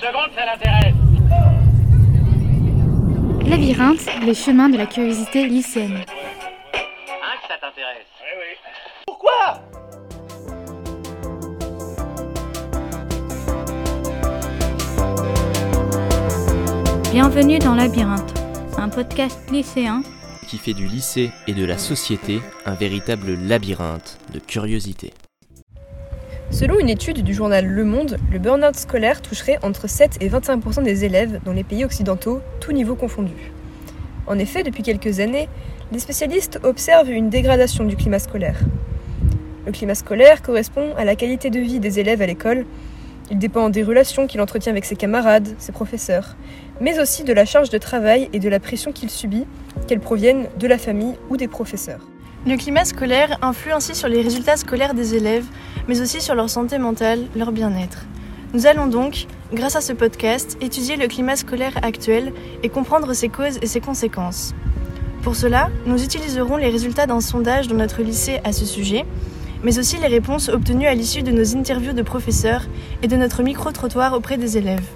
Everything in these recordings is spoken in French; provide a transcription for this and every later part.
seconde, ça l'intéresse. Labyrinthe, les chemins de la curiosité lycéenne. Hein, que ça t'intéresse Oui, oui. Pourquoi? Bienvenue dans Labyrinthe, un podcast lycéen qui fait du lycée et de la société un véritable labyrinthe de curiosité. Selon une étude du journal Le Monde, le burn-out scolaire toucherait entre 7 et 25% des élèves dans les pays occidentaux, tous niveaux confondus. En effet, depuis quelques années, les spécialistes observent une dégradation du climat scolaire. Le climat scolaire correspond à la qualité de vie des élèves à l'école. Il dépend des relations qu'il entretient avec ses camarades, ses professeurs, mais aussi de la charge de travail et de la pression qu'il subit, qu'elles proviennent de la famille ou des professeurs. Le climat scolaire influe ainsi sur les résultats scolaires des élèves, mais aussi sur leur santé mentale, leur bien-être. Nous allons donc, grâce à ce podcast, étudier le climat scolaire actuel et comprendre ses causes et ses conséquences. Pour cela, nous utiliserons les résultats d'un sondage dans notre lycée à ce sujet, mais aussi les réponses obtenues à l'issue de nos interviews de professeurs et de notre micro-trottoir auprès des élèves.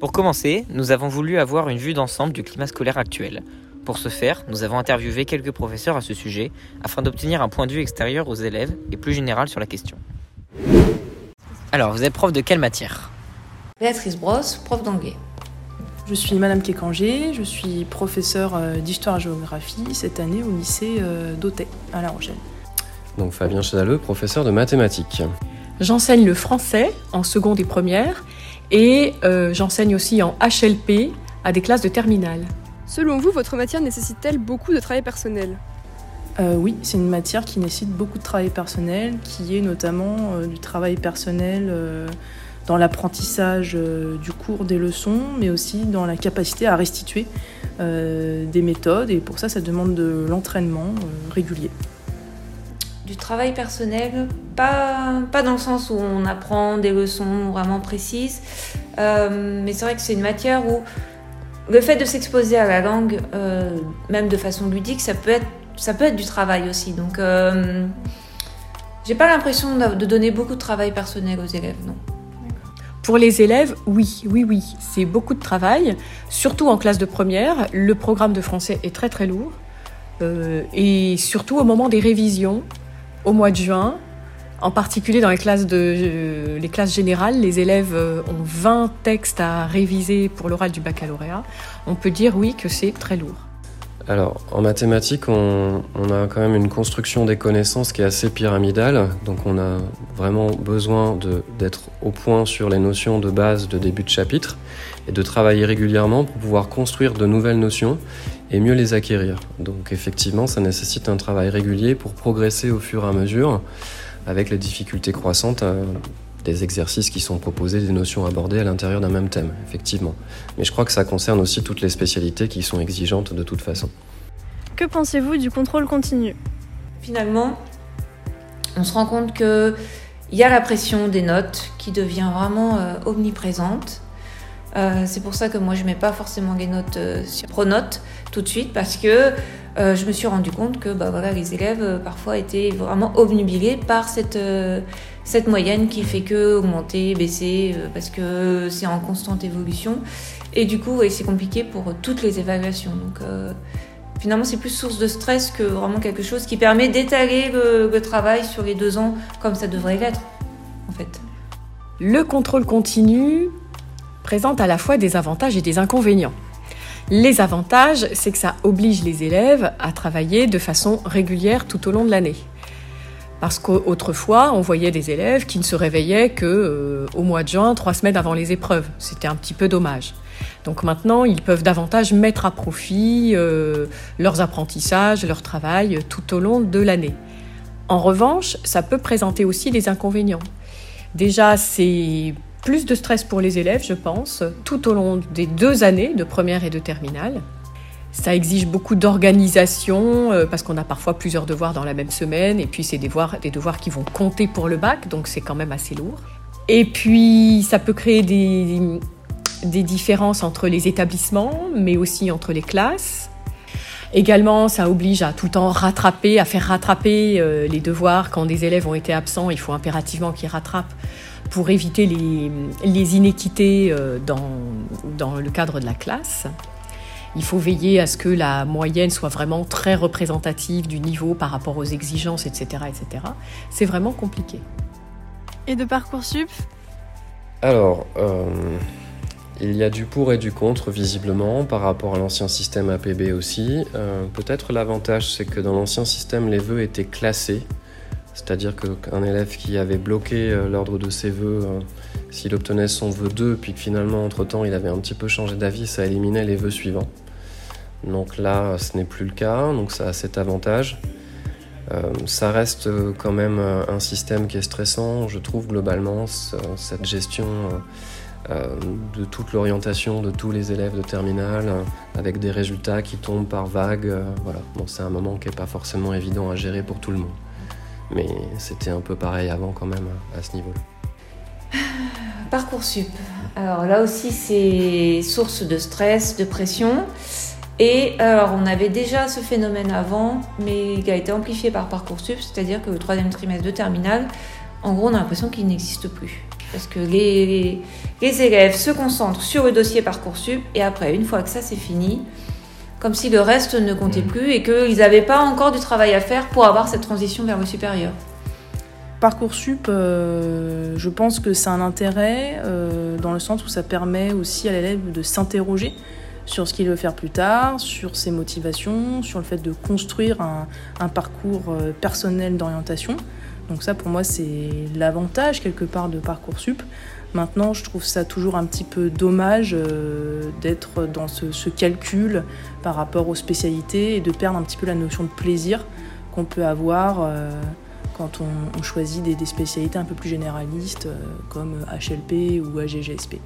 Pour commencer, nous avons voulu avoir une vue d'ensemble du climat scolaire actuel. Pour ce faire, nous avons interviewé quelques professeurs à ce sujet afin d'obtenir un point de vue extérieur aux élèves et plus général sur la question. Alors, vous êtes prof de quelle matière? Béatrice Brosse, prof d'anglais. Je suis Madame Kékanger, je suis professeure euh, d'histoire-géographie cette année au lycée euh, d'Auteuil à La Rochelle. Donc Fabien Chedaleux, professeur de mathématiques. J'enseigne le français en seconde et première et euh, j'enseigne aussi en HLP à des classes de terminale. Selon vous, votre matière nécessite-t-elle beaucoup de travail personnel? Euh, oui, c'est une matière qui nécessite beaucoup de travail personnel, qui est notamment euh, du travail personnel euh, dans l'apprentissage euh, du cours des leçons, mais aussi dans la capacité à restituer euh, des méthodes. Et pour ça, ça demande de l'entraînement euh, régulier. Du travail personnel, pas, pas dans le sens où on apprend des leçons vraiment précises, euh, mais c'est vrai que c'est une matière où le fait de s'exposer à la langue, euh, même de façon ludique, ça peut être, ça peut être du travail aussi. Donc, euh, j'ai pas l'impression de donner beaucoup de travail personnel aux élèves, non. Pour les élèves, oui, oui, oui, c'est beaucoup de travail, surtout en classe de première. Le programme de français est très très lourd, euh, et surtout au moment des révisions, au mois de juin, en particulier dans les classes, de, euh, les classes générales, les élèves euh, ont 20 textes à réviser pour l'oral du baccalauréat. On peut dire oui que c'est très lourd. Alors, en mathématiques, on, on a quand même une construction des connaissances qui est assez pyramidale. Donc, on a vraiment besoin d'être au point sur les notions de base de début de chapitre et de travailler régulièrement pour pouvoir construire de nouvelles notions et mieux les acquérir. Donc, effectivement, ça nécessite un travail régulier pour progresser au fur et à mesure avec les difficultés croissantes euh, des exercices qui sont proposés, des notions abordées à l'intérieur d'un même thème, effectivement. Mais je crois que ça concerne aussi toutes les spécialités qui sont exigeantes de toute façon. Que pensez-vous du contrôle continu? Finalement, on se rend compte que il y a la pression des notes qui devient vraiment euh, omniprésente. Euh, c'est pour ça que moi je mets pas forcément les notes euh, sur Pronote tout de suite parce que euh, je me suis rendu compte que bah, voilà, les élèves euh, parfois étaient vraiment obnubilés par cette, euh, cette moyenne qui fait que augmenter, baisser parce que c'est en constante évolution et du coup c'est compliqué pour toutes les évaluations. Donc finalement c'est plus source de stress que vraiment quelque chose qui permet d'étaler le, le travail sur les deux ans comme ça devrait l'être en fait. Le contrôle continu présente à la fois des avantages et des inconvénients. Les avantages, c'est que ça oblige les élèves à travailler de façon régulière tout au long de l'année. Parce qu'autrefois, on voyait des élèves qui ne se réveillaient que euh, au mois de juin, trois semaines avant les épreuves. C'était un petit peu dommage. Donc maintenant, ils peuvent davantage mettre à profit euh, leurs apprentissages, leur travail euh, tout au long de l'année. En revanche, ça peut présenter aussi des inconvénients. Déjà, c'est plus de stress pour les élèves, je pense, tout au long des deux années de première et de terminale. Ça exige beaucoup d'organisation euh, parce qu'on a parfois plusieurs devoirs dans la même semaine et puis c'est des devoirs, des devoirs qui vont compter pour le bac, donc c'est quand même assez lourd. Et puis ça peut créer des, des différences entre les établissements, mais aussi entre les classes. Également, ça oblige à tout le temps rattraper, à faire rattraper euh, les devoirs. Quand des élèves ont été absents, il faut impérativement qu'ils rattrapent pour éviter les, les inéquités euh, dans, dans le cadre de la classe. Il faut veiller à ce que la moyenne soit vraiment très représentative du niveau par rapport aux exigences, etc. etc. C'est vraiment compliqué. Et de Parcoursup? Alors, euh, il y a du pour et du contre, visiblement, par rapport à l'ancien système APB aussi. Euh, Peut-être l'avantage, c'est que dans l'ancien système, les vœux étaient classés. C'est-à-dire qu'un élève qui avait bloqué euh, l'ordre de ses vœux, euh, s'il obtenait son vœu 2, puis que finalement, entre-temps, il avait un petit peu changé d'avis, ça éliminait les vœux suivants. Donc là, ce n'est plus le cas, donc ça a cet avantage. Ça reste quand même un système qui est stressant, je trouve globalement, ce- cette gestion de toute l'orientation de tous les élèves de terminale, euh, avec des résultats qui tombent par vagues. euh, voilà, c'est un moment qui n'est pas forcément évident à gérer pour tout le monde. Mais c'était un peu pareil avant quand même à ce niveau-là. Parcoursup. Alors là aussi, c'est source de stress, de pression. Et alors, on avait déjà ce phénomène avant, mais qui a été amplifié par Parcoursup, c'est-à-dire que le troisième trimestre de terminale, en gros, on a l'impression qu'il n'existe plus. Parce que les, les élèves se concentrent sur le dossier Parcoursup, et après, une fois que ça c'est fini, comme si le reste ne comptait plus et qu'ils n'avaient pas encore du travail à faire pour avoir cette transition vers le supérieur. Parcoursup, euh, je pense que c'est un intérêt euh, dans le sens où ça permet aussi à l'élève de s'interroger sur ce qu'il veut faire plus tard, sur ses motivations, sur le fait de construire un, un parcours euh, personnel d'orientation. Donc ça, pour moi, c'est l'avantage quelque part de Parcoursup. Maintenant, je trouve ça toujours un petit peu dommage euh, d'être dans ce, calcul par rapport aux spécialités et de perdre un petit peu la notion de plaisir qu'on peut avoir euh, quand on, choisit des, des spécialités un peu plus généralistes euh, comme HLP ou AGGSP.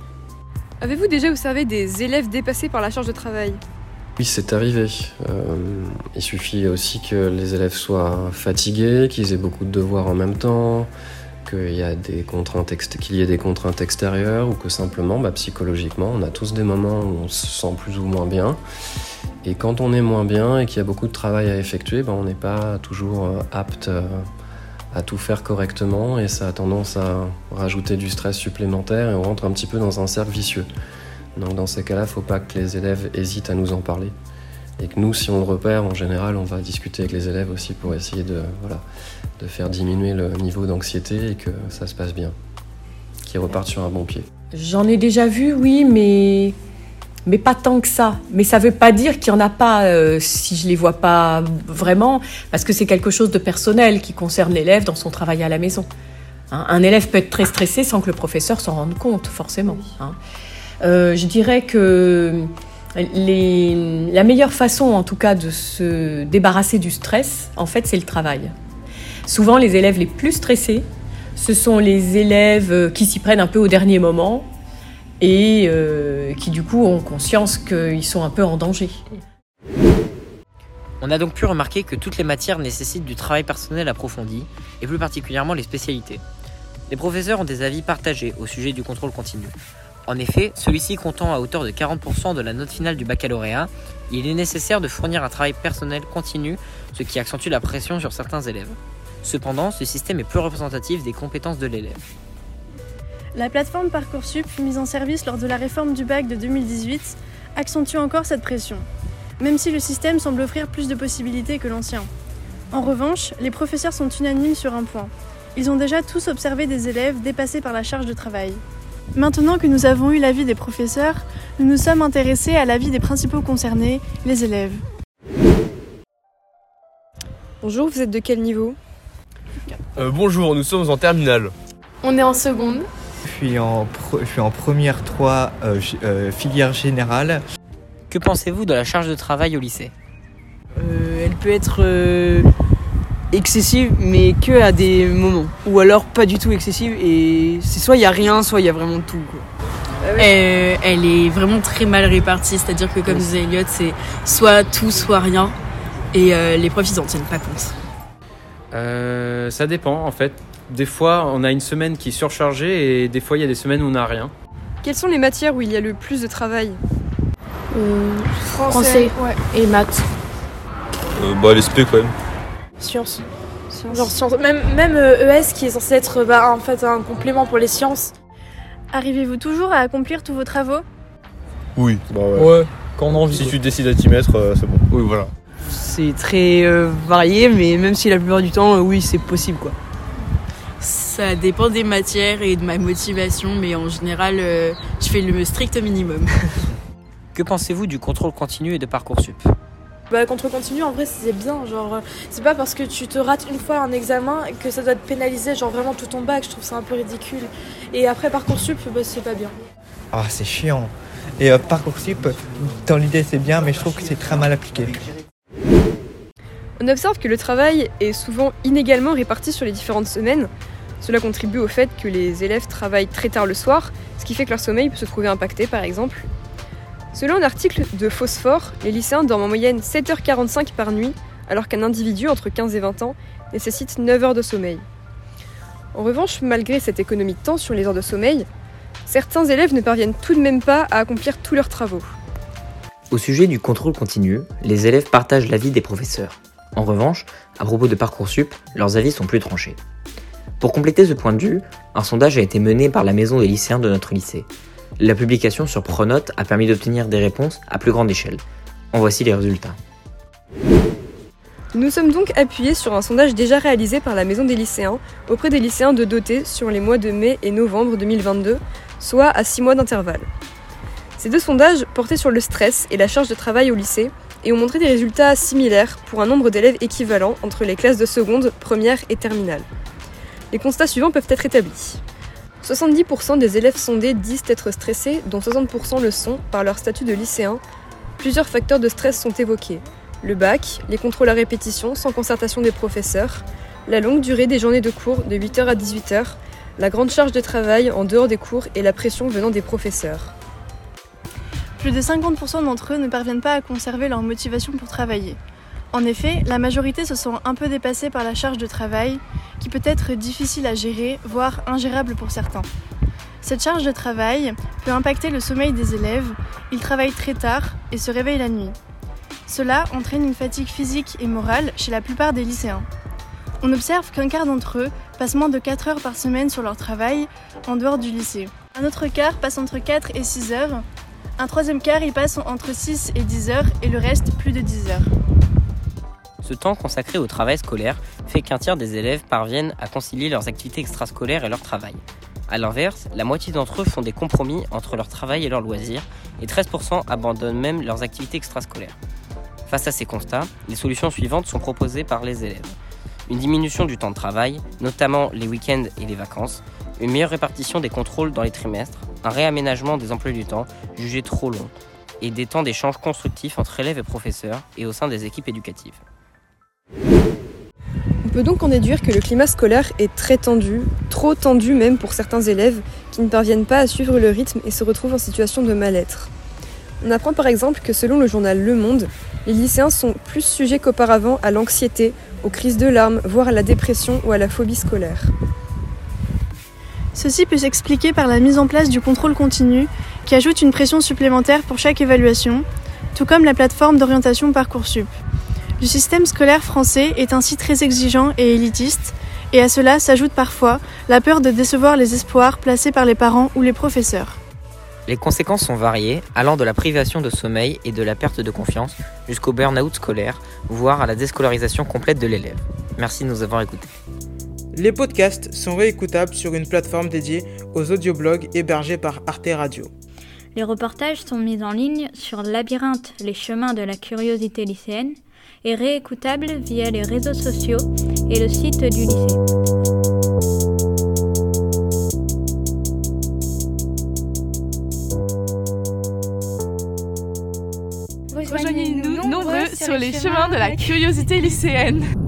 Avez-vous déjà observé des élèves dépassés par la charge de travail? Oui, c'est arrivé. Euh, il suffit aussi que les élèves soient fatigués, qu'ils aient beaucoup de devoirs en même temps, qu'il y, a des contraintes ait des contraintes extérieures ou que simplement, bah, psychologiquement, on a tous des moments où on se sent plus ou moins bien. Et quand on est moins bien et qu'il y a beaucoup de travail à effectuer, bah, on n'est pas toujours euh, apte euh, à tout faire correctement et ça a tendance à rajouter du stress supplémentaire et on rentre un petit peu dans un cercle vicieux. Donc dans ces cas-là, il ne faut pas que les élèves hésitent à nous en parler. Et que nous, si on le repère, en général, on va discuter avec les élèves aussi pour essayer de, voilà, de faire diminuer le niveau d'anxiété et que ça se passe bien. Qu'ils repartent sur un bon pied. J'en ai déjà vu, oui, mais, mais pas tant que ça. Mais ça veut pas dire qu'il y en a pas euh, si je les vois pas vraiment, parce que c'est quelque chose de personnel qui concerne l'élève dans son travail à la maison. Hein, un élève peut être très stressé sans que le professeur s'en rende compte, forcément. hein. Euh, je dirais que la meilleure façon, en tout cas, de se débarrasser du stress, en fait, c'est le travail. Souvent, les élèves les plus stressés, ce sont les élèves euh, qui s'y prennent un peu au dernier moment et euh, qui, du coup, ont conscience qu'ils sont un peu en danger. On a donc pu remarquer que toutes les matières nécessitent du travail personnel approfondi, et plus particulièrement les spécialités. Les professeurs ont des avis partagés au sujet du contrôle continu. En effet, celui-ci comptant à hauteur de 40% de la note finale du baccalauréat, il est nécessaire de fournir un travail personnel continu, ce qui accentue la pression sur certains élèves. Cependant, ce système est peu représentatif des compétences de l'élève. La plateforme Parcoursup, mise en service lors de la réforme du bac de 2018, accentue encore cette pression, même si le système semble offrir plus de possibilités que l'ancien. En revanche, les professeurs sont unanimes sur un point. Ils ont déjà tous observé des élèves dépassés par la charge de travail. Maintenant que nous avons eu l'avis des professeurs, nous nous sommes intéressés à l'avis des principaux concernés, les élèves. Bonjour, vous êtes de quel niveau? Euh, bonjour, nous sommes en terminale. On est en seconde. Je suis en, pro- je suis en première 3 euh, euh, filière générale. Que pensez-vous de la charge de travail au lycée? Euh, elle peut être euh, excessive, mais que à des moments. Ou alors pas du tout excessive, et c'est soit il y a rien, soit il y a vraiment tout. Quoi. Euh, elle est vraiment très mal répartie, c'est-à-dire que comme disait Elliot, c'est soit tout, soit rien. Et euh, les profs, ils en tiennent pas compte. Euh, ça dépend en fait. Des fois, on a une semaine qui est surchargée et des fois, il y a des semaines où on n'a rien. Quelles sont les matières où il y a le plus de travail? Euh, Français, et maths. Euh, bah, l'SP quand même. Sciences. Genre sciences. Même, même euh, ES qui est censé être bah, en fait un complément pour les sciences. Arrivez-vous toujours à accomplir tous vos travaux? Oui. Bah ouais. quand on a envie. Si tu décides à t'y mettre, euh, c'est bon. Oui, voilà. C'est très euh, varié, mais même si la plupart du temps, euh, oui, c'est possible quoi. Ça dépend des matières et de ma motivation, mais en général, euh, je fais le strict minimum. Que pensez-vous du contrôle continu et de Parcoursup? Bah, contre continu, en vrai, c'est bien. Genre, euh, c'est pas parce que tu te rates une fois un examen que ça doit te pénaliser, genre vraiment tout ton bac. Je trouve ça un peu ridicule. Et après, Parcoursup, bah, c'est pas bien. Ah, c'est chiant. Et euh, Parcoursup, dans l'idée c'est bien, mais je trouve que c'est très mal appliqué. On observe que le travail est souvent inégalement réparti sur les différentes semaines. Cela contribue au fait que les élèves travaillent très tard le soir, ce qui fait que leur sommeil peut se trouver impacté par exemple. Selon un article de Phosphore, les lycéens dorment en moyenne 7h45 par nuit, alors qu'un individu entre 15 et 20 ans nécessite 9 heures de sommeil. En revanche, malgré cette économie de temps sur les heures de sommeil, certains élèves ne parviennent tout de même pas à accomplir tous leurs travaux. Au sujet du contrôle continu, les élèves partagent l'avis des professeurs. En revanche, à propos de Parcoursup, leurs avis sont plus tranchés. Pour compléter ce point de vue, un sondage a été mené par la maison des lycéens de notre lycée. La publication sur Pronote a permis d'obtenir des réponses à plus grande échelle. En voici les résultats. Nous sommes donc appuyés sur un sondage déjà réalisé par la Maison des lycéens auprès des lycéens de doté sur les mois de mai et novembre 2022, soit à 6 mois d'intervalle. Ces deux sondages portaient sur le stress et la charge de travail au lycée et ont montré des résultats similaires pour un nombre d'élèves équivalent entre les classes de seconde, première et terminale. Les constats suivants peuvent être établis. 70% des élèves sondés disent être stressés, dont 60% le sont par leur statut de lycéen. Plusieurs facteurs de stress sont évoqués. Le bac, les contrôles à répétition sans concertation des professeurs, la longue durée des journées de cours de 8h à 18h, la grande charge de travail en dehors des cours et la pression venant des professeurs. Plus de 50% d'entre eux ne parviennent pas à conserver leur motivation pour travailler. En effet, la majorité se sent un peu dépassée par la charge de travail, qui peut être difficile à gérer, voire ingérable pour certains. Cette charge de travail peut impacter le sommeil des élèves, ils travaillent très tard et se réveillent la nuit. Cela entraîne une fatigue physique et morale chez la plupart des lycéens. On observe qu'un quart d'entre eux passent moins de 4 heures par semaine sur leur travail en dehors du lycée. Un autre quart passe entre 4 et 6 heures. Un troisième quart y passe entre 6 et 10 heures et le reste plus de 10 heures. Ce temps consacré au travail scolaire fait qu'un tiers des élèves parviennent à concilier leurs activités extrascolaires et leur travail. A l'inverse, la moitié d'entre eux font des compromis entre leur travail et leurs loisirs, et 13% abandonnent même leurs activités extrascolaires. Face à ces constats, les solutions suivantes sont proposées par les élèves. Une diminution du temps de travail, notamment les week-ends et les vacances, une meilleure répartition des contrôles dans les trimestres, un réaménagement des emplois du temps jugés trop longs, et des temps d'échange constructifs entre élèves et professeurs et au sein des équipes éducatives. On peut donc en déduire que le climat scolaire est très tendu, trop tendu même pour certains élèves qui ne parviennent pas à suivre le rythme et se retrouvent en situation de mal-être. On apprend par exemple que selon le journal Le Monde, les lycéens sont plus sujets qu'auparavant à l'anxiété, aux crises de larmes, voire à la dépression ou à la phobie scolaire. Ceci peut s'expliquer par la mise en place du contrôle continu qui ajoute une pression supplémentaire pour chaque évaluation, tout comme la plateforme d'orientation Parcoursup. Le système scolaire français est ainsi très exigeant et élitiste, et à cela s'ajoute parfois la peur de décevoir les espoirs placés par les parents ou les professeurs. Les conséquences sont variées, allant de la privation de sommeil et de la perte de confiance jusqu'au burn-out scolaire, voire à la déscolarisation complète de l'élève. Merci de nous avoir écoutés. Les podcasts sont réécoutables sur une plateforme dédiée aux audioblogs hébergés par Arte Radio. Les reportages sont mis en ligne sur Labyrinthe, les chemins de la curiosité lycéenne, et réécoutables via les réseaux sociaux et le site du lycée. Rejoignez-nous nombreux sur les chemins de la curiosité lycéenne.